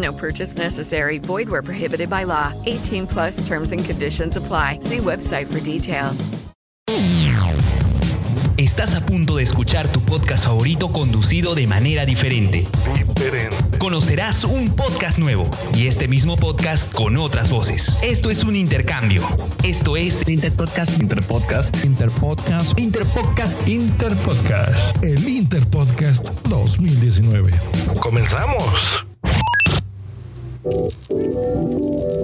No purchase necessary. Void where prohibited by law. 18 plus terms and conditions apply. See website for details. Estás a punto de escuchar tu podcast favorito conducido de manera diferente. Conocerás un podcast nuevo y este mismo podcast con otras voces. Esto es un intercambio. Esto es Interpodcast. Interpodcast. Interpodcast. Interpodcast. Interpodcast. El Interpodcast 2019. Comenzamos.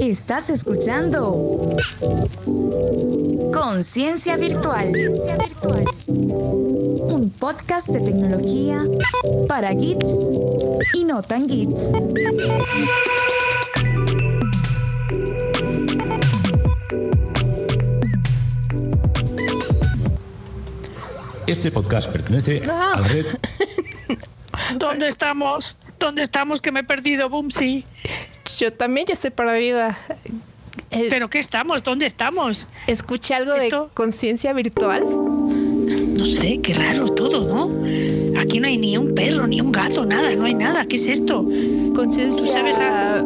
Estás escuchando Conciencia Virtual. Un podcast de tecnología para geeks y no tan geeks. Este podcast pertenece a la red. ¿Dónde estamos? ¿Dónde estamos? Que me he perdido, Bumsy. Yo también ya estoy perdida. Eh, ¿Pero qué estamos? ¿Dónde estamos? Escuché algo ¿Esto? de conciencia virtual. No sé, qué raro todo, ¿no? Aquí no hay ni un perro, ni un gato, nada, no hay nada. ¿Qué es esto? Conciencia ¿Tú sabes a-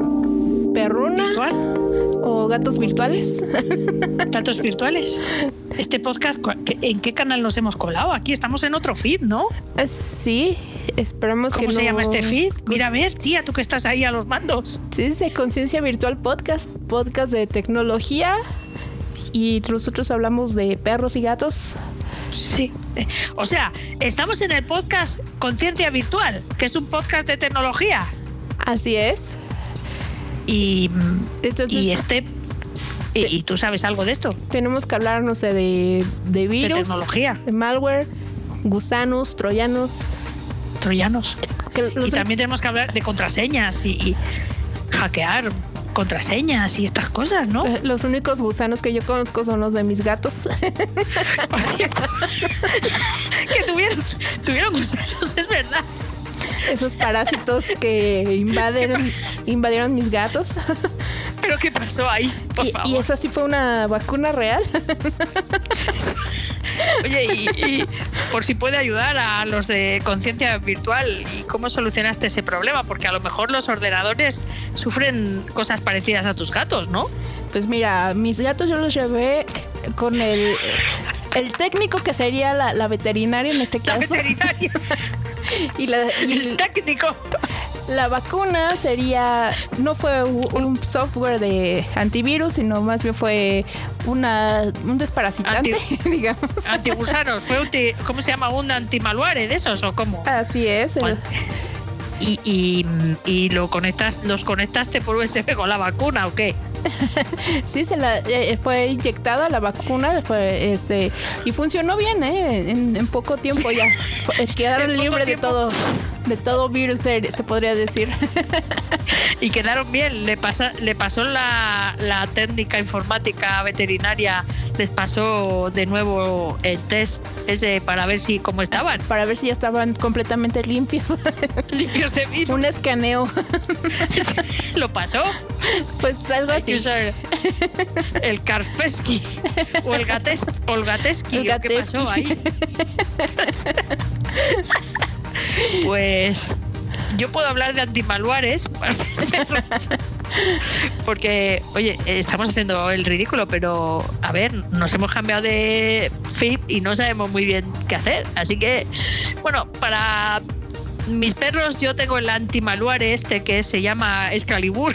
perruna ¿Virtual? o gatos virtuales. ¿Datos virtuales? Este podcast, cu- ¿qué- ¿en qué canal nos hemos colado? Aquí estamos en otro feed, ¿no? Eh, sí, esperamos que ¿Cómo se no- llama este feed? Mira, a ver, tía, tú que estás ahí a los mandos. Sí, dice conciencia virtual podcast, podcast de tecnología. Y nosotros hablamos de perros y gatos. Sí. O sea, estamos en el podcast Conciencia Virtual, que es un podcast de tecnología. Así es. Y, Entonces y este. Y, y tú sabes algo de esto? tenemos que hablar, no sé, de, de virus, tecnología. de malware, gusanos, troyanos. Troyanos. Y también tenemos que hablar de contraseñas y, y hackear contraseñas y estas cosas, ¿no? eh, Los únicos gusanos que yo conozco son los de mis gatos. Por cierto, que tuvieron, tuvieron gusanos, es verdad. Esos parásitos que invadieron, invadieron mis gatos. Pero ¿qué pasó ahí? Por Y, favor. y esa sí fue una vacuna real. Oye, y, y por si puede ayudar a los de conciencia virtual y cómo solucionaste ese problema, porque a lo mejor los ordenadores sufren cosas parecidas a tus gatos, ¿no? Pues mira, mis gatos yo los llevé con el, el técnico que sería la, la veterinaria en este La caso. veterinaria, Y la, y el técnico. La vacuna sería, no fue un software de antivirus, sino más bien fue una, un desparasitante, digamos. Antigusanos, fue un ¿cómo se llama? ¿Un antimalware de esos o cómo? Así es. el- Y, y, y lo conectas, los conectaste por USB con la vacuna o qué? Sí, se la, eh, fue inyectada la vacuna, fue este y funcionó bien, ¿eh? En, en poco tiempo ya Fue- quedaron libres de todo, de todo virus, se, se podría decir. Y quedaron bien. Le, pasa, le pasó la, la técnica informática veterinaria, les pasó de nuevo el test ese para ver si cómo estaban. Para ver si ya estaban completamente limpios. Limpios de virus. Un escaneo, Lo pasó. pues algo Hay que usar el Kaspersky o el, Gates, o el Gateski. El ¿o ¿Qué pasó ahí? pues yo puedo hablar de antimalwares para mis perros. porque, oye, estamos haciendo el ridículo, pero a ver, nos hemos cambiado de feed y no sabemos muy bien qué hacer. Así que, bueno, para mis perros yo tengo el antimalware este que se llama Excalibur.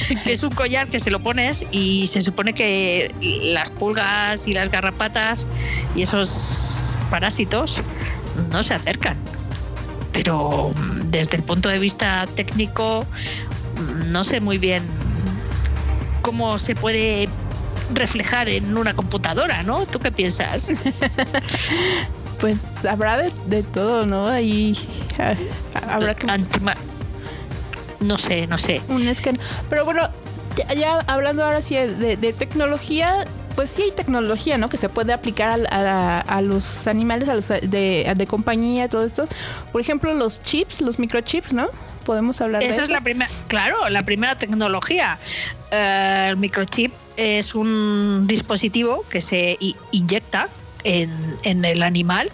que es un collar que se lo pones y se supone que las pulgas y las garrapatas y esos parásitos no se acercan. Pero mm, desde el punto de vista técnico, mm, no sé muy bien cómo se puede reflejar en una computadora, ¿no? ¿Tú qué piensas? pues habrá de, todo, ¿no? Ahí ah, habrá que... no sé, no sé. Un escan. Pero bueno, ya, hablando ahora sí de, tecnología, pues sí hay tecnología, ¿no? Que se puede aplicar a, los animales, a los de, de, compañía, todo esto. Por ejemplo, los chips, los microchips, ¿no? Podemos hablar de eso. es la primera, claro, la primera tecnología. Eh, el microchip es un dispositivo que se inyecta en, en el animal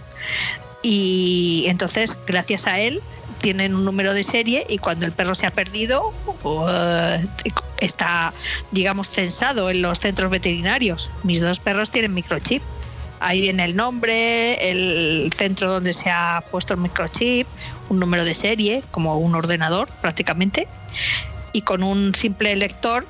y entonces gracias a él tienen un número de serie y cuando el perro se ha perdido uh, está, digamos, censado en los centros veterinarios. Mis dos perros tienen microchip. Ahí viene el nombre, el centro donde se ha puesto el microchip, un número de serie, como un ordenador prácticamente, y con un simple lector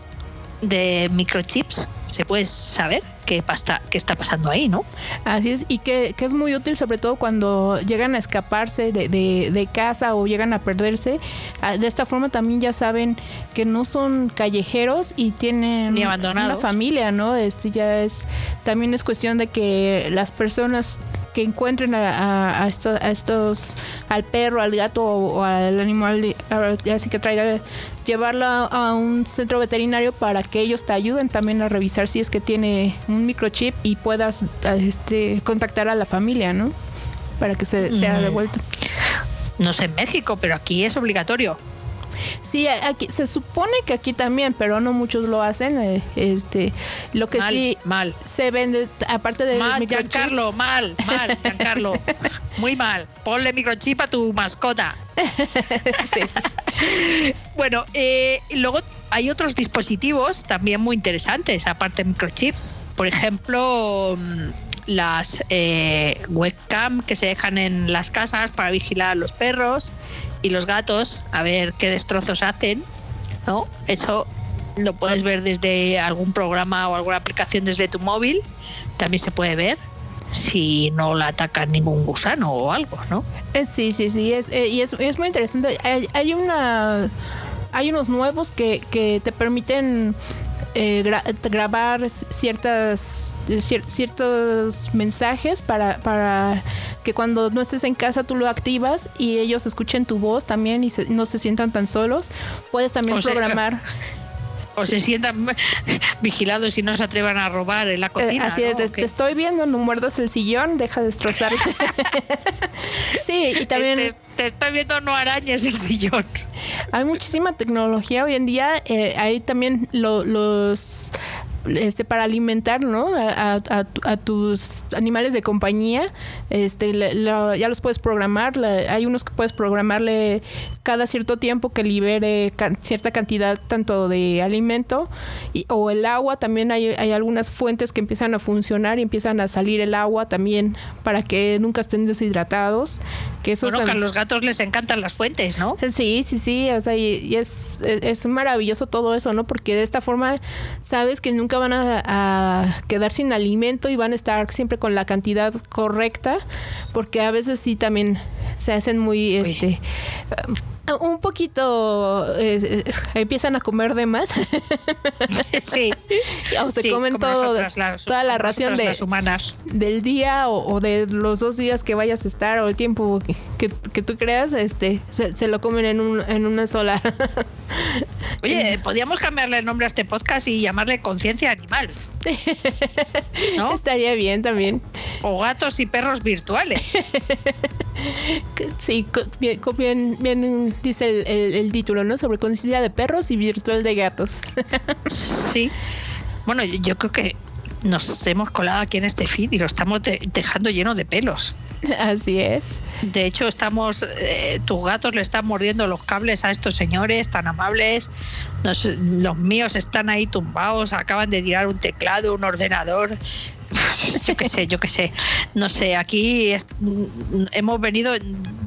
de microchips se puede saber qué, pasta, qué está pasando ahí, ¿no? Así es, y que, es muy útil sobre todo cuando llegan a escaparse de, de, casa o llegan a perderse. Ah, de esta forma también ya saben que no son callejeros y tienen una familia, ¿no? Este ya es, también es cuestión de que las personas que encuentren a, a, estos, al perro, al gato o, al animal, así que traiga, llevarlo a un centro veterinario para que ellos te ayuden también a revisar si es que tiene un microchip y puedas este, contactar a la familia, ¿no? Para que se, sea devuelto. No sé en México, pero aquí es obligatorio. Sí, aquí se supone que aquí también, pero no muchos lo hacen. Eh, este, lo que sí mal. se vende aparte de mal, Giancarlo, mal, mal, Giancarlo, muy mal. Ponle microchip a tu mascota. Bueno, eh, luego hay otros dispositivos también muy interesantes aparte de microchip. Por ejemplo, mm, las eh, webcam que se dejan en las casas para vigilar a los perros y los gatos a ver qué destrozos hacen, ¿no? Eso lo puedes ver desde algún programa o alguna aplicación desde tu móvil, también se puede ver si no la ataca ningún gusano o algo, ¿no? Eh, sí, sí, sí, es, eh, y es, es, muy interesante. Hay, hay, una hay unos nuevos que, que te permiten eh, grabar ciertas ciertos mensajes para, para que cuando no estés en casa tú lo activas y ellos escuchen tu voz también y no se sientan tan solos. Puedes también programar o se sientan vigilados y no se atrevan a robar en la eh, cocina. así te, estoy viendo, no muerdas el sillón, deja de destrozar. sí, y también... Estoy viendo, no arañes el sillón. Hay muchísima tecnología hoy en día. Eh, hay también los este para alimentar ¿no? a, tus animales de compañía este ya los puedes programar hay unos que puedes programarle cada cierto tiempo que libere cierta cantidad tanto de alimento y, o el agua también hay, hay, algunas fuentes que empiezan a funcionar y empiezan a salir el agua también para que nunca estén deshidratados que eso bueno, a los gatos les encantan las fuentes no sí sí sí o sea y, es, es maravilloso todo eso no porque de esta forma sabes que nunca van a, quedar sin alimento y van a estar siempre con la cantidad correcta, porque a veces sí también se hacen muy, este, un poquito eh, empiezan a comer de más. sí. o se comen todo, toda la ración de, humanas. del día o, de los dos días que vayas a estar o el tiempo que, tú creas, este, se, lo comen en, un, en una sola. Oye, podríamos cambiarle el nombre a este podcast y llamarle Conciencia Animal. ¿No? Estaría bien también. O gatos y perros virtuales. sí, bien, bien, dice el, título, ¿no? Sobre conciencia de perros y virtual de gatos. sí. Bueno, yo creo que nos hemos colado aquí en este feed y lo estamos dejando lleno de pelos. Así es. De hecho, estamos, eh, tus gatos le están mordiendo los cables a estos señores tan amables. los míos están ahí tumbados, acaban de tirar un teclado, un ordenador. yo qué sé, yo qué sé. No sé, aquí hemos venido,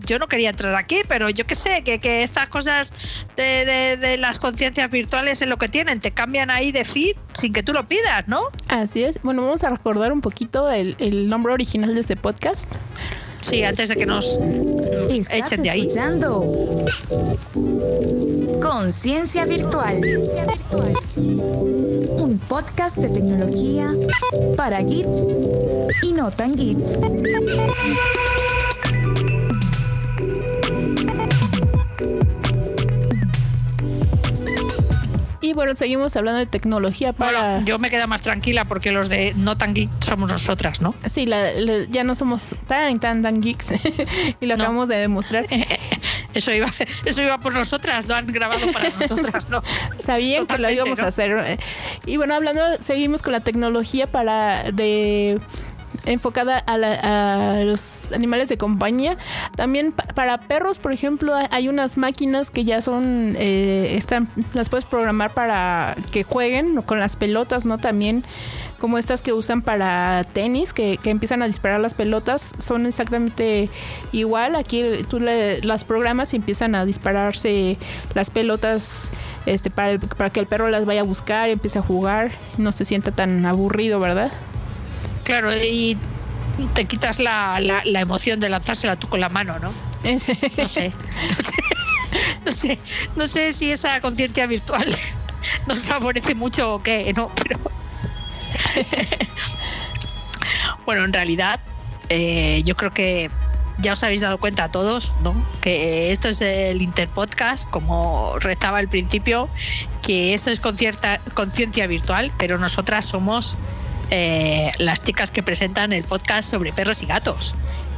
yo no quería entrar aquí, pero yo qué sé, que, que estas cosas de, de- de las conciencias virtuales es lo que tienen, te cambian ahí de feed sin que tú lo pidas, ¿no? Así es. Bueno, vamos a recordar un poquito el, el nombre original de este podcast. Sí, antes de que nos Estás echen de ahí. escuchando Conciencia Virtual. Un podcast de tecnología para geeks y no tan geeks. Y bueno, seguimos hablando de tecnología para... Bueno, yo me quedo más tranquila porque los de no tan geek somos nosotras, ¿no? Sí, la- la- ya no somos tan, tan, tan geeks. y lo No. acabamos de demostrar. Eso iba, eso iba por nosotras, lo han grabado para nosotras, ¿no? Sabían que lo íbamos ¿no? a hacer. Y bueno, hablando, seguimos con la tecnología para de enfocada a, la- a los animales de compañía. También pa- para perros, por ejemplo, hay- unas máquinas que ya son, eh, están, las puedes programar para que jueguen con las pelotas, ¿no? También como estas que usan para tenis, que, empiezan a disparar las pelotas, son exactamente igual. Aquí tú le- las programas y empiezan a dispararse las pelotas este, para, el- para que el perro las vaya a buscar, empiece a jugar, no se sienta tan aburrido, ¿verdad? Claro, y te quitas la, la, la emoción de lanzársela tú con la mano, ¿no? No sé. No sé. No sé, no sé si esa conciencia virtual nos favorece mucho o qué, ¿no? Pero. bueno, en realidad, eh, yo creo que ya os habéis dado cuenta a todos, ¿no? Que esto es el Interpodcast, como rezaba al principio, que esto es conciencia virtual, pero nosotras somos eh, las chicas que presentan el podcast sobre perros y gatos.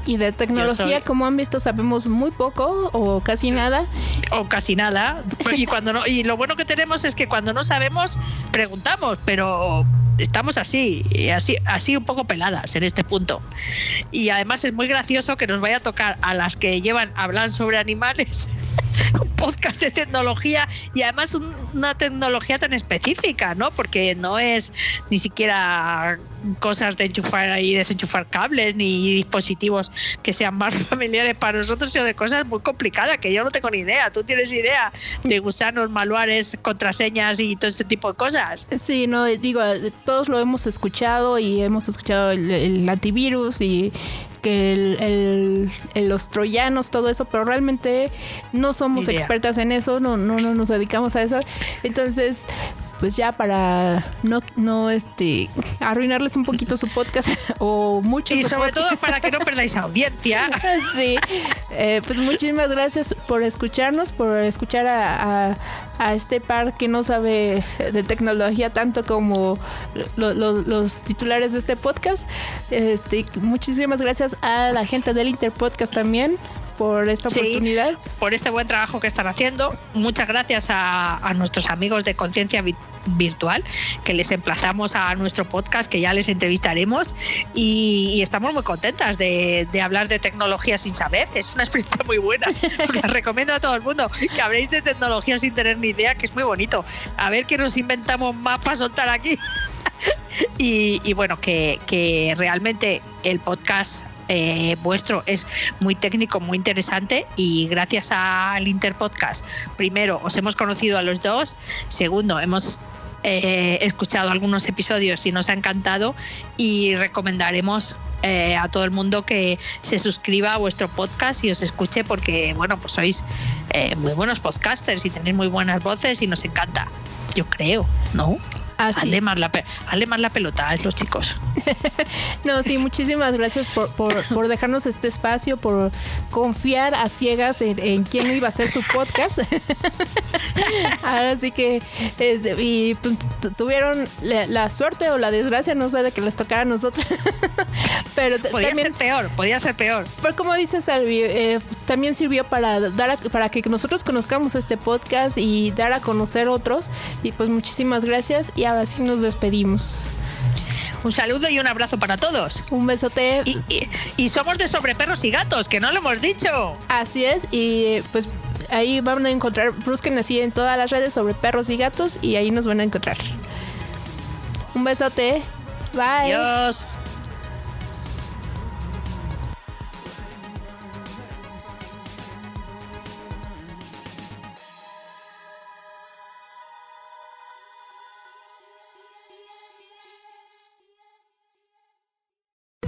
Y de tecnología, soy- como han visto, sabemos muy poco o casi nada. o casi nada. Y cuando no, y lo bueno que tenemos es que cuando no sabemos, preguntamos, pero estamos así, así, así un poco peladas en este punto. Y además es muy gracioso que nos vaya a tocar a las que llevan, hablan sobre animales, un podcast de tecnología y además un- una tecnología tan específica, ¿no? Porque no es ni siquiera cosas de enchufar y desenchufar cables ni dispositivos que sean más familiares para nosotros, sino de cosas muy complicadas que yo no tengo ni idea. ¿Tú tienes idea de gusanos, manuales, contraseñas y todo este tipo de cosas? Sí, no, digo, todos lo hemos escuchado y hemos escuchado el antivirus y que el, el- el- los troyanos, todo eso, pero realmente no somos idea. expertas en eso, no, no, no nos dedicamos a eso. Entonces, pues ya para no, no este arruinarles un poquito su podcast o mucho Y sobre podcast. todo para que no perdáis audiencia. Sí, Eh, pues muchísimas gracias por escucharnos, por escuchar a, a- a este par que no sabe de tecnología tanto como lo- los titulares de este podcast. Este, muchísimas gracias a la gente del Interpodcast también por esta Sí. oportunidad. por este buen trabajo que están haciendo. Muchas gracias a, a nuestros amigos de Conciencia Vi- Virtual, que les emplazamos a nuestro podcast, que ya les entrevistaremos. Y, y estamos muy contentas de, de hablar de tecnología sin saber. Es una experiencia muy buena. Os la recomiendo a todo el mundo que habléis de tecnología sin tener ni idea, que es muy bonito. A ver qué nos inventamos más para soltar aquí. Y, y bueno, que, que realmente el podcast eh, vuestro es muy técnico, muy interesante y gracias al Interpodcast, primero os hemos conocido a los dos, segundo hemos eh, escuchado algunos episodios y nos ha encantado y recomendaremos eh, a todo el mundo que se suscriba a vuestro podcast y os escuche porque bueno pues sois muy buenos podcasters y tenéis muy buenas voces y nos encanta yo creo no Así. Hazle más, la, más la pelota a los chicos. No, sí, muchísimas gracias por, por, por dejarnos este espacio, por confiar a ciegas en, en quién iba a ser su podcast. Ahora sí que, este, y pues, tu- tuvieron la, la suerte o la desgracia, no sé, de que les tocara a nosotros. Pero Podía también, ser peor, podía ser peor. pero como dice Salvi, eh, también sirvió para dar a- para que nosotros conozcamos este podcast y dar a conocer otros. Y pues muchísimas gracias y ahora sí nos despedimos. Un saludo y un abrazo para todos. Un besote. Y, y- y somos de sobre perros y gatos, que no lo hemos dicho. Así es, y pues ahí van a encontrar, busquen así en todas las redes sobre perros y gatos y ahí nos van a encontrar. Un besote. Bye. Adiós.